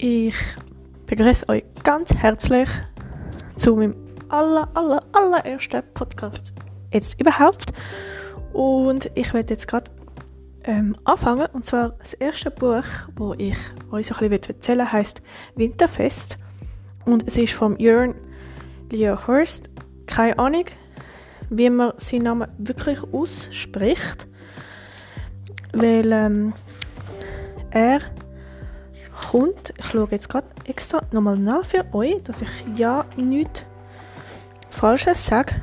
Ich begrüße euch ganz herzlich zu meinem aller, aller, allerersten Podcast jetzt überhaupt. Und ich werde jetzt gerade ähm, anfangen. Und zwar das erste Buch, wo ich euch so ein bisschen erzählen will, heißt Winterfest. Und es ist von Jörn Leo Hurst. Keine Ahnung, wie man seinen Namen wirklich ausspricht. Weil ähm, er kommt, ich schaue jetzt gerade extra nochmal nach für euch, dass ich ja nichts Falsches sage.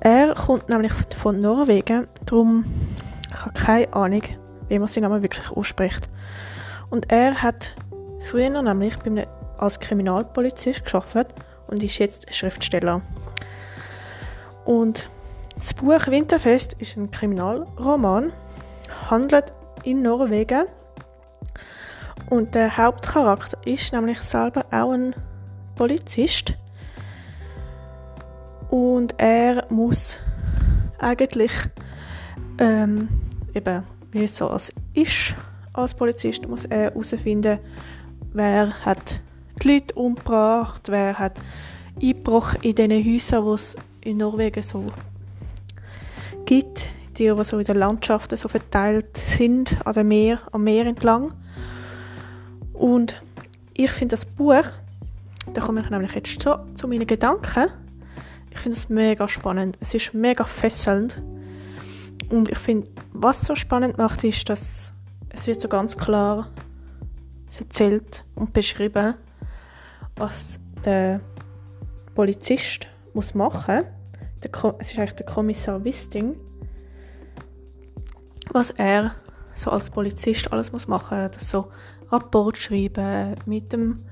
Er kommt nämlich von Norwegen, darum ich habe keine Ahnung, wie man seinen Namen wirklich ausspricht. Und er hat früher nämlich als Kriminalpolizist geschafft und ist jetzt Schriftsteller. Und das Buch Winterfest ist ein Kriminalroman, handelt in Norwegen und der Hauptcharakter ist nämlich selber auch ein Polizist. Und er muss eigentlich ähm, eben wie es so als ist als Polizist muss er herausfinden, wer hat die Leute umgebracht, wer hat Einbruch in diesen Häusern, die es in Norwegen so gibt, die, die so in den Landschaften so verteilt sind, an dem Meer, am Meer entlang. Und ich finde das Buch, da komme ich nämlich jetzt so zu meinen Gedanken, ich finde es mega spannend. Es ist mega fesselnd. Und ich finde, was so spannend macht, ist, dass es wird so ganz klar erzählt und beschrieben, was der Polizist muss machen. Der, es ist eigentlich der Kommissar Wisting, was er so als Polizist alles muss machen, das so Rapport schreiben, mit dem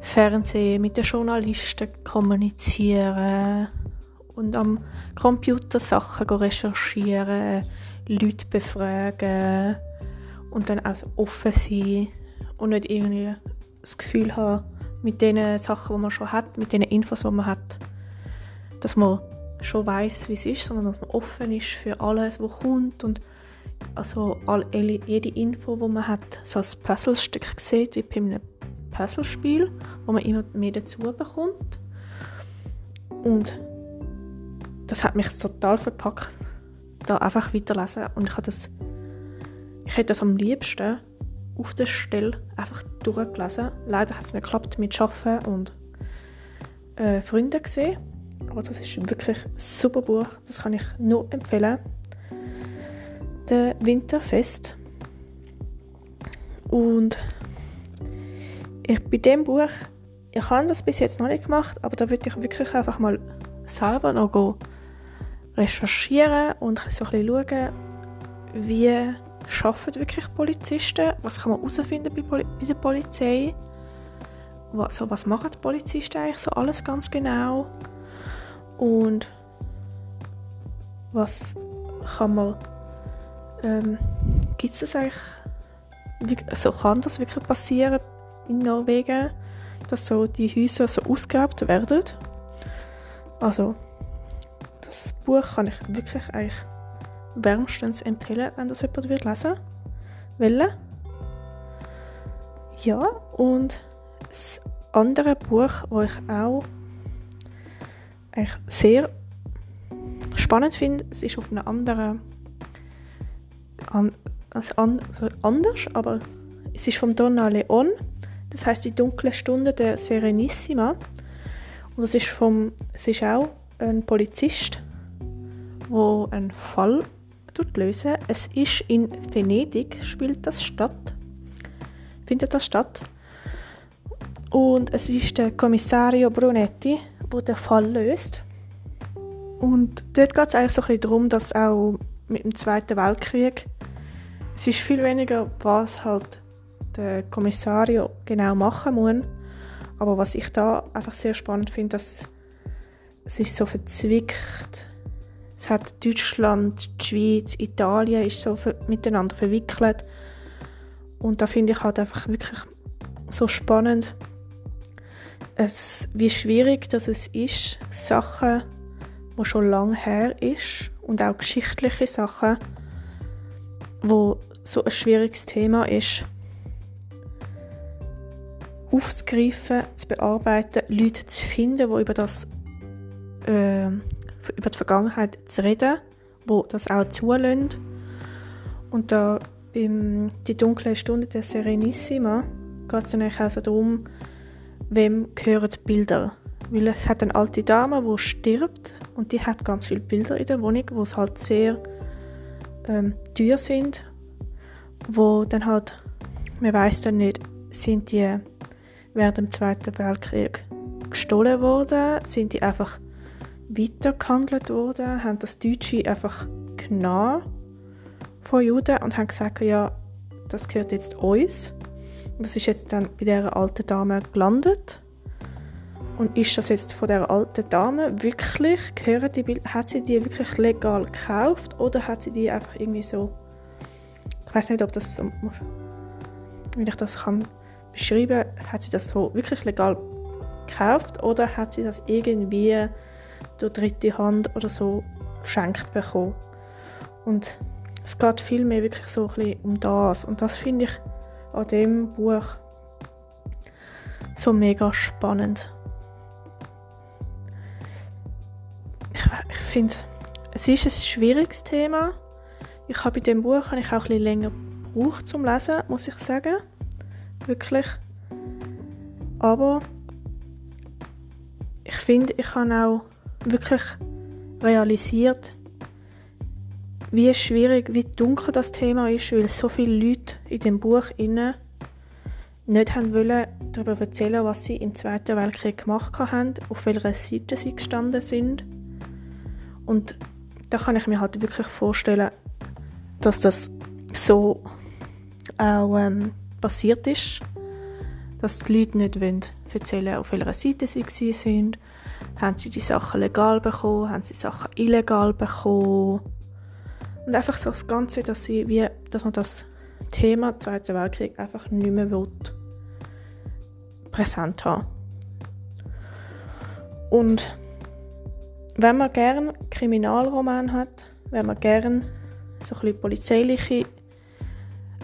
Fernsehen, mit den Journalisten kommunizieren und am Computer Sachen recherchieren, Leute befragen und dann auch so offen sein und nicht irgendwie das Gefühl haben, mit den Sachen, die man schon hat, mit den Infos, die man hat, dass man schon weiß, wie es ist, sondern dass man offen ist für alles, was kommt und also all, jede Info, die man hat, so als Puzzlestück sieht, wie bei einem Puzzlespiel, wo man immer mehr dazu bekommt. Und das hat mich total verpackt, da einfach weiterlesen. Und ich, das, ich hätte das am liebsten auf der Stelle einfach durchgelesen. Leider hat es nicht geklappt mit Arbeiten und äh, Freunden gesehen. Aber das ist wirklich ein super Buch. Das kann ich nur empfehlen der Winterfest. Und ich bei dem Buch, ich habe das bis jetzt noch nicht gemacht, aber da würde ich wirklich einfach mal selber noch recherchieren und so ein bisschen schauen, wie arbeiten wirklich Polizisten, was kann man herausfinden bei, Poli bei der Polizei, was, so, was machen die Polizisten eigentlich so alles ganz genau und was kann man ähm, Gibt es das eigentlich, also kann das wirklich passieren in Norwegen, dass so die Häuser so ausgeraubt werden? Also, das Buch kann ich wirklich eigentlich wärmstens empfehlen, wenn das jemand wird lesen will. Ja, und das andere Buch, das ich auch eigentlich sehr spannend finde, es ist auf einer anderen an, also an, anders, aber es ist vom Donna Leon. Das heißt die dunkle Stunde der Serenissima. Und das ist vom, es ist auch ein Polizist, wo einen Fall lösen. Es ist in Venedig, spielt das statt, findet das statt. Und es ist der Kommissario Brunetti, der den Fall löst. Und dort geht es eigentlich so ein bisschen darum, dass auch mit dem Zweiten Weltkrieg es ist viel weniger, was halt der Kommissario genau machen muss. Aber was ich da einfach sehr spannend finde, dass es ist so verzwickt. Es hat Deutschland, die Schweiz, Italien ist so miteinander verwickelt. Und da finde ich halt einfach wirklich so spannend, es, wie schwierig das es ist, Sachen, die schon lange her ist und auch geschichtliche Sachen, wo so ein schwieriges Thema ist, aufzugreifen, zu bearbeiten, Leute zu finden, die über das äh, über die Vergangenheit zu reden, wo das auch zulassen. Und da beim «Die dunkle Stunde der Serenissima» geht es dann auch so darum, wem gehören die Bilder. Weil es hat eine alte Dame, die stirbt und die hat ganz viele Bilder in der Wohnung, wo es halt sehr ähm, teuer sind, wo dann halt, man weiß dann nicht, sind die während dem Zweiten Weltkrieg gestohlen worden, sind die einfach weitergehandelt worden, haben das Deutsche einfach genommen von Juden und haben gesagt, ja, das gehört jetzt uns. Und das ist jetzt dann bei dieser alten Dame gelandet. Und ist das jetzt von der alten Dame wirklich, gehören die Bilder, hat sie die wirklich legal gekauft oder hat sie die einfach irgendwie so, ich weiß nicht, ob das so, wie ich das kann beschreiben, hat sie das so wirklich legal gekauft oder hat sie das irgendwie durch dritte Hand oder so geschenkt bekommen. Und es geht vielmehr wirklich so ein bisschen um das. Und das finde ich an dem Buch so mega spannend. Finde, es ist ein schwieriges Thema. Ich habe bei dem Buch habe ich auch ein bisschen länger gebraucht zum Lesen, muss ich sagen. Wirklich. Aber ich finde, ich habe auch wirklich realisiert, wie schwierig, wie dunkel das Thema ist, weil so viele Leute in dem Buch inne nicht haben wollen darüber erzählen, was sie im Zweiten Weltkrieg gemacht haben, auf welcher Seite sie gestanden sind. Und da kann ich mir halt wirklich vorstellen, dass das so auch ähm, passiert ist, dass die Leute nicht wollen erzählen, auf welcher Seite sie sind haben sie die Sachen legal bekommen? Haben sie Sachen illegal bekommen? Und einfach so das Ganze, dass, sie wie, dass man das Thema Zweiter Weltkrieg einfach nicht mehr will, präsent haben. Und wenn man gerne Kriminalroman hat, wenn man gerne so ein bisschen polizeiliche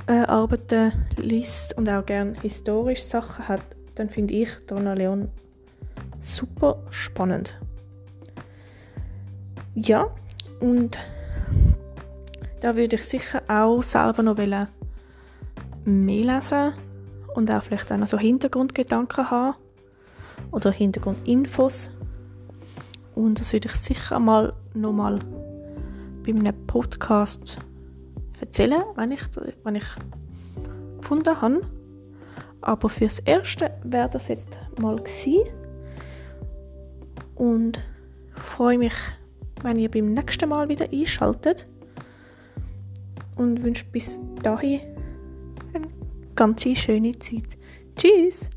äh, Arbeiten liest und auch gerne historische Sachen hat, dann finde ich Donna Leon super spannend. Ja, und da würde ich sicher auch selber noch mehr lesen und auch vielleicht auch noch so Hintergrundgedanken haben oder Hintergrundinfos. Und das würde ich sicher mal nochmal bei einem Podcast erzählen, wenn ich, wenn ich gefunden habe. Aber fürs Erste wäre das jetzt mal gewesen und freue mich, wenn ihr beim nächsten Mal wieder einschaltet und wünsche bis dahin eine ganz schöne Zeit. Tschüss!